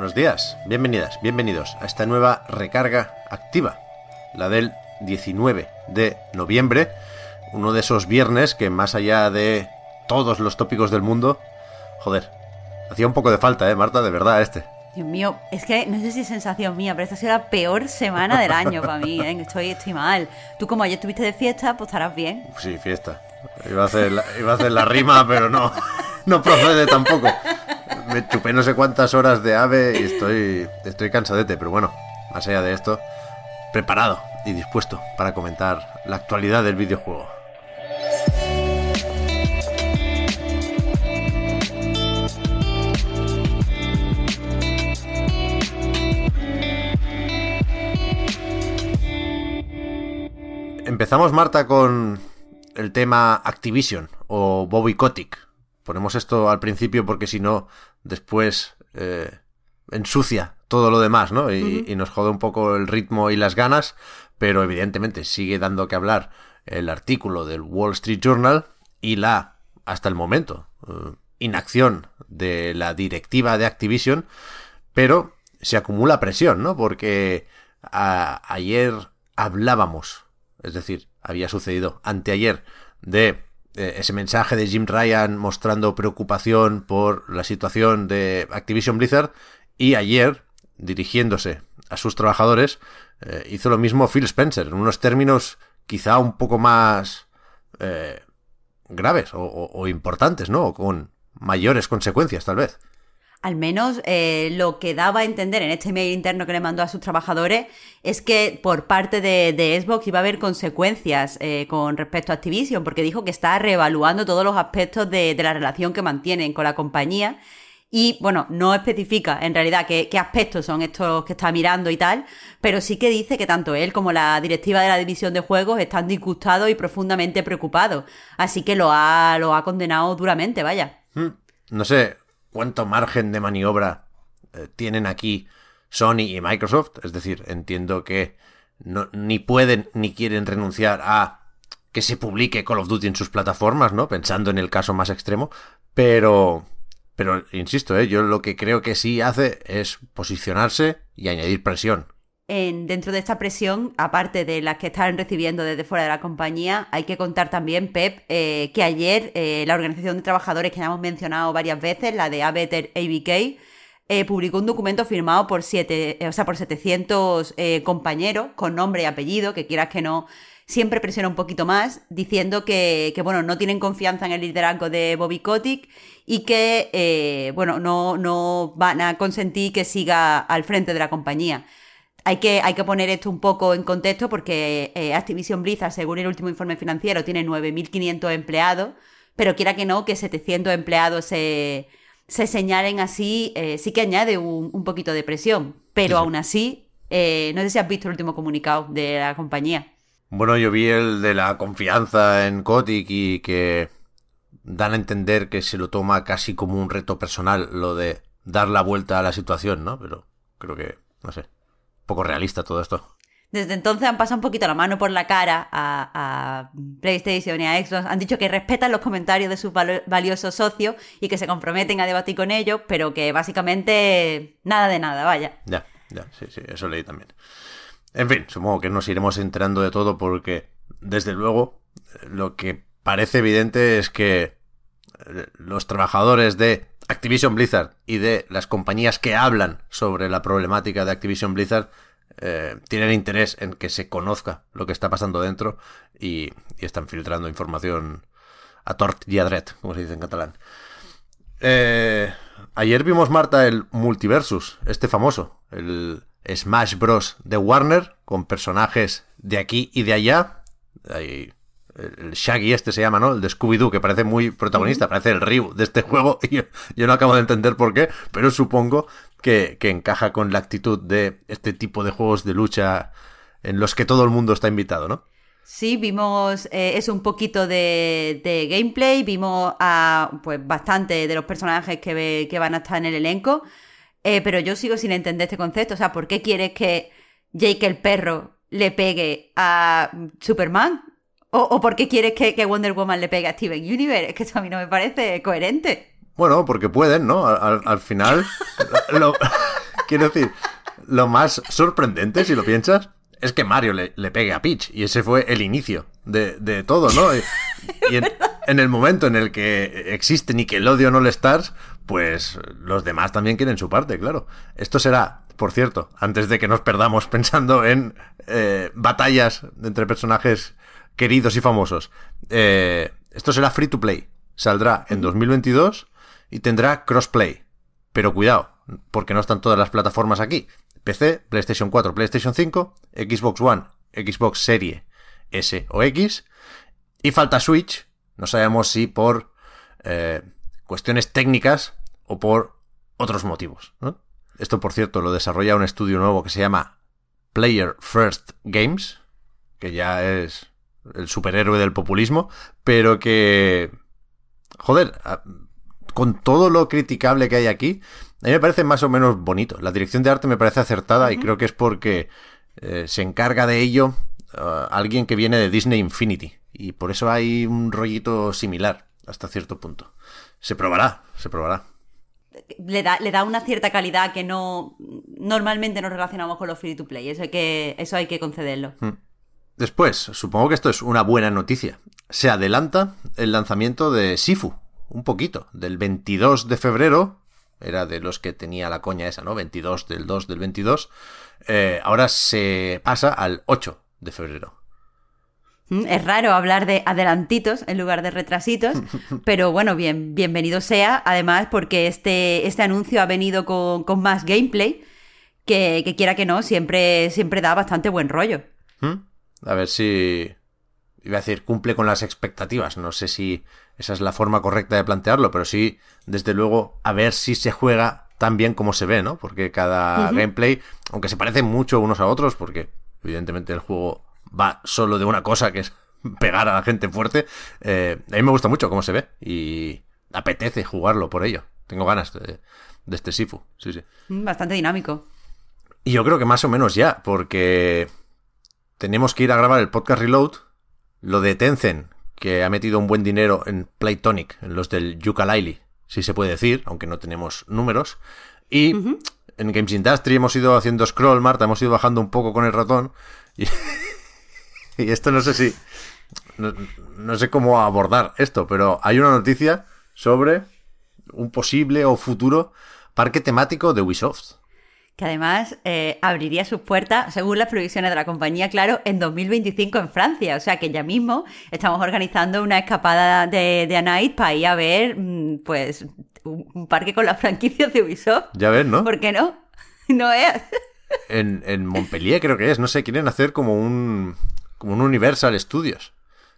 Buenos días, bienvenidas, bienvenidos a esta nueva recarga activa, la del 19 de noviembre, uno de esos viernes que más allá de todos los tópicos del mundo, joder, hacía un poco de falta, ¿eh, Marta? De verdad, este. Dios mío, es que no sé si es sensación mía, pero esta ha sido la peor semana del año para mí, ¿eh? Estoy, estoy mal. Tú como ayer estuviste de fiesta, pues estarás bien. Sí, fiesta. Iba a hacer la, iba a hacer la rima, pero no, no procede tampoco. Me chupé no sé cuántas horas de ave y estoy, estoy cansadete, pero bueno, más allá de esto, preparado y dispuesto para comentar la actualidad del videojuego. Empezamos, Marta, con el tema Activision o Bobby Kotick. Ponemos esto al principio porque si no, después eh, ensucia todo lo demás, ¿no? Y, y nos jode un poco el ritmo y las ganas, pero evidentemente sigue dando que hablar el artículo del Wall Street Journal y la, hasta el momento, eh, inacción de la directiva de Activision, pero se acumula presión, ¿no? Porque a- ayer hablábamos, es decir, había sucedido anteayer de ese mensaje de Jim Ryan mostrando preocupación por la situación de Activision Blizzard y ayer, dirigiéndose a sus trabajadores, eh, hizo lo mismo Phil Spencer, en unos términos quizá un poco más eh, graves o, o- o importantes, ¿no? O con mayores consecuencias, tal vez. Al menos eh, lo que daba a entender en este mail interno que le mandó a sus trabajadores es que por parte de, Xbox iba a haber consecuencias eh, con respecto a Activision, porque dijo que está reevaluando todos los aspectos de, de la relación que mantienen con la compañía. Y bueno, no especifica en realidad qué, qué aspectos son estos que está mirando y tal, pero sí que dice que tanto él como la directiva de la división de juegos están disgustados y profundamente preocupados. Así que lo ha, lo ha condenado duramente, vaya. Hmm. No sé cuánto margen de maniobra eh, tienen aquí Sony y Microsoft. Es decir, entiendo que no, ni pueden ni quieren renunciar a que se publique Call of Duty en sus plataformas, ¿no? Pensando en el caso más extremo. Pero, pero insisto, ¿eh? yo lo que creo que sí hace es posicionarse y añadir presión. En, dentro de esta presión, aparte de las que están recibiendo desde fuera de la compañía, hay que contar también, Pep, eh, que ayer eh, la organización de trabajadores que ya hemos mencionado varias veces, la de Abeter ABK, eh, publicó un documento firmado por, siete, o sea, por 700 eh, compañeros con nombre y apellido, que quieras que no, siempre presiona un poquito más, diciendo que, bueno, no tienen confianza en el liderazgo de Bobby Kotick y que, bueno, no, no van a consentir que siga al frente de la compañía. Hay que, hay que poner esto un poco en contexto porque eh, Activision Blizzard, según el último informe financiero, tiene 9.500 empleados, pero quiera que no, que 700 empleados se, se señalen así, eh, sí que añade un, un, poquito de presión. Pero Sí, aún así, eh, no sé si has visto el último comunicado de la compañía. Bueno, yo vi el de la confianza en Kotick y que dan a entender que se lo toma casi como un reto personal lo de dar la vuelta a la situación, ¿no? Pero creo que, no sé, poco realista todo esto. Desde entonces han pasado un poquito la mano por la cara a, a PlayStation y a Xbox. Han dicho que respetan los comentarios de sus valiosos socios y que se comprometen a debatir con ellos, pero que básicamente nada de nada, vaya. Ya, ya, sí, sí, eso leí también. En fin, supongo que nos iremos enterando de todo porque, desde luego, lo que parece evidente es que eh, los trabajadores de Activision Blizzard y de las compañías que hablan sobre la problemática de Activision Blizzard eh, tienen interés en que se conozca lo que está pasando dentro y, están filtrando información a tort y a dret, como se dice en catalán. Eh, ayer vimos, Marta, el Multiversus, este famoso, el Smash Bros. de Warner, con personajes de aquí y de allá. Hay el Shaggy este se llama, ¿no? El de Scooby-Doo, que parece muy protagonista, parece el Ryu de este juego, y yo, yo, no acabo de entender por qué, pero supongo que, que, encaja con la actitud de este tipo de juegos de lucha en los que todo el mundo está invitado, ¿no? Sí, vimos eh, es un poquito de, de, gameplay, vimos a pues bastante de los personajes que, ve, que van a estar en el elenco, eh, pero yo sigo sin entender este concepto, o sea, ¿por qué quieres que Jake el perro le pegue a Superman? ¿O, o por qué quieres que, que, Wonder Woman le pegue a Steven Universe? Es que eso a mí no me parece coherente. Bueno, porque pueden, ¿no? Al, al final, lo, quiero decir, lo más sorprendente, si lo piensas, es que Mario le, le, pegue a Peach. Y ese fue el inicio de, de todo, ¿no? Y, y en, en, el momento en el que existe Nickelodeon All Stars, pues los demás también quieren su parte, claro. Esto será, por cierto, antes de que nos perdamos pensando en eh, batallas entre personajes queridos y famosos. Eh, esto será free to play. Saldrá en 2022 y tendrá crossplay. Pero cuidado, porque no están todas las plataformas aquí. PC, PlayStation 4, PlayStation 5, Xbox One, Xbox Serie S o X. Y falta Switch. No sabemos si por eh, cuestiones técnicas o por otros motivos. ¿no? Esto, por cierto, lo desarrolla un estudio nuevo que se llama Player First Games, que ya es el superhéroe del populismo, pero que... Joder, con todo lo criticable que hay aquí, a mí me parece más o menos bonito. La dirección de arte me parece acertada uh -huh. y creo que es porque eh, se encarga de ello uh, alguien que viene de Disney Infinity. Y por eso hay un rollito similar hasta cierto punto. Se probará, se probará. Le da, le da una cierta calidad que no normalmente nos relacionamos con los free to play. Eso hay que, eso hay que concederlo. Hmm. Después, supongo que esto es una buena noticia. Se adelanta el lanzamiento de Sifu, un poquito, del 22 de febrero era de los que tenía la coña esa, ¿no? 22 del 2 del 22. Eh, ahora se pasa al 8 de febrero. Mm, Es raro hablar de adelantitos en lugar de retrasitos, pero bueno, bien, bienvenido sea, además porque este, este anuncio ha venido con, con más gameplay, que, que, quiera que no, siempre, siempre da bastante buen rollo. ¿Mm? A ver si... Iba a decir, cumple con las expectativas. No sé si esa es la forma correcta de plantearlo, pero sí, desde luego, a ver si se juega tan bien como se ve, ¿no? Porque cada uh -huh. gameplay, aunque se parecen mucho unos a otros, porque evidentemente el juego va solo de una cosa, que es pegar a la gente fuerte, eh, a mí me gusta mucho cómo se ve y apetece jugarlo por ello. Tengo ganas de, de este Sifu, sí, sí. Bastante dinámico. Y yo creo que más o menos ya, porque tenemos que ir a grabar el podcast Reload. Lo de Tencent, que ha metido un buen dinero en Playtonic, en los del Yooka-Laylee, si se puede decir, aunque no tenemos números. Y uh -huh. en Games Industry hemos ido haciendo scroll, Marta, hemos ido bajando un poco con el ratón. Y, y esto no sé si... No, no, sé cómo abordar esto, pero hay una noticia sobre un posible o futuro parque temático de Ubisoft que además eh, abriría sus puertas, según las previsiones de la compañía, claro, en 2025 en Francia. O sea que ya mismo estamos organizando una escapada de, de para ir a ver, mm, pues, un, un parque con las franquicias de Ubisoft. Ya ves, ¿no? ¿Por qué no? No es. en, en Montpellier creo que es, no sé, quieren hacer como un, como un Universal Studios.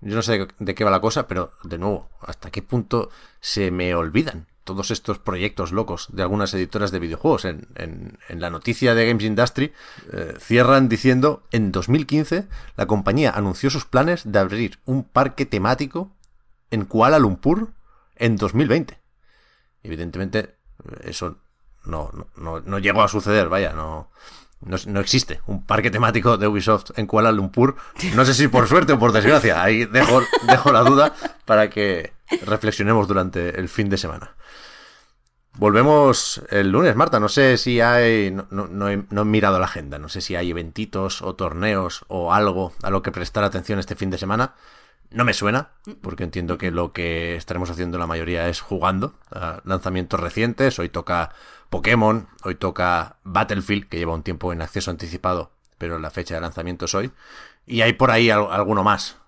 Yo no sé de qué va la cosa, pero de nuevo, ¿hasta qué punto se me olvidan? Todos estos proyectos locos de algunas editoras de videojuegos. En, la noticia de Games Industry eh, cierran diciendo, en 2015 la compañía anunció sus planes de abrir un parque temático en Kuala Lumpur en 2020. Evidentemente eso no, no, no llegó a suceder, vaya, no, no, no, existe un parque temático de Ubisoft en Kuala Lumpur. No sé si por suerte o por desgracia. Ahí dejo, dejo la duda para que reflexionemos durante el fin de semana. Volvemos el lunes, Marta. No sé si hay. No, no, no, he, no, he, mirado la agenda. No sé si hay eventitos o torneos o algo a lo que prestar atención este fin de semana. No me suena, porque entiendo que lo que estaremos haciendo la mayoría es jugando lanzamientos recientes. Hoy toca Pokémon, hoy toca Battlefield, que lleva un tiempo en acceso anticipado, pero la fecha de lanzamiento es hoy. Y hay por ahí alguno más,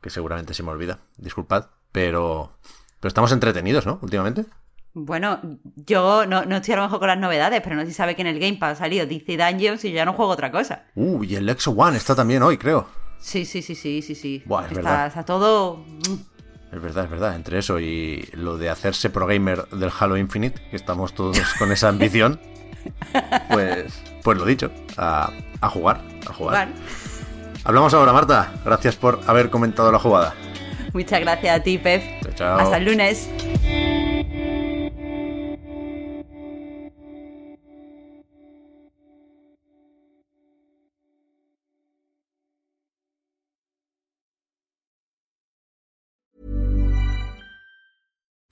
que seguramente se me olvida. Disculpad, pero, pero estamos entretenidos, ¿no? Últimamente. Bueno, yo no, no, estoy a lo mejor con las novedades, pero no sé si sabe que en el Game Pass ha salido DC Dungeons y yo ya no juego otra cosa. Uh, y el Exo One está también hoy, creo. Sí, sí, sí, sí, sí, sí. Buah, es está, verdad. está todo... Es verdad, es verdad. Entre eso y lo de hacerse pro gamer del Halo Infinite, que estamos todos con esa ambición, pues, pues lo dicho, a, a jugar, a jugar. Bueno, Hablamos ahora, Marta. Gracias por haber comentado la jugada. muchas gracias a ti, Pep. Chao, chao. Hasta el lunes.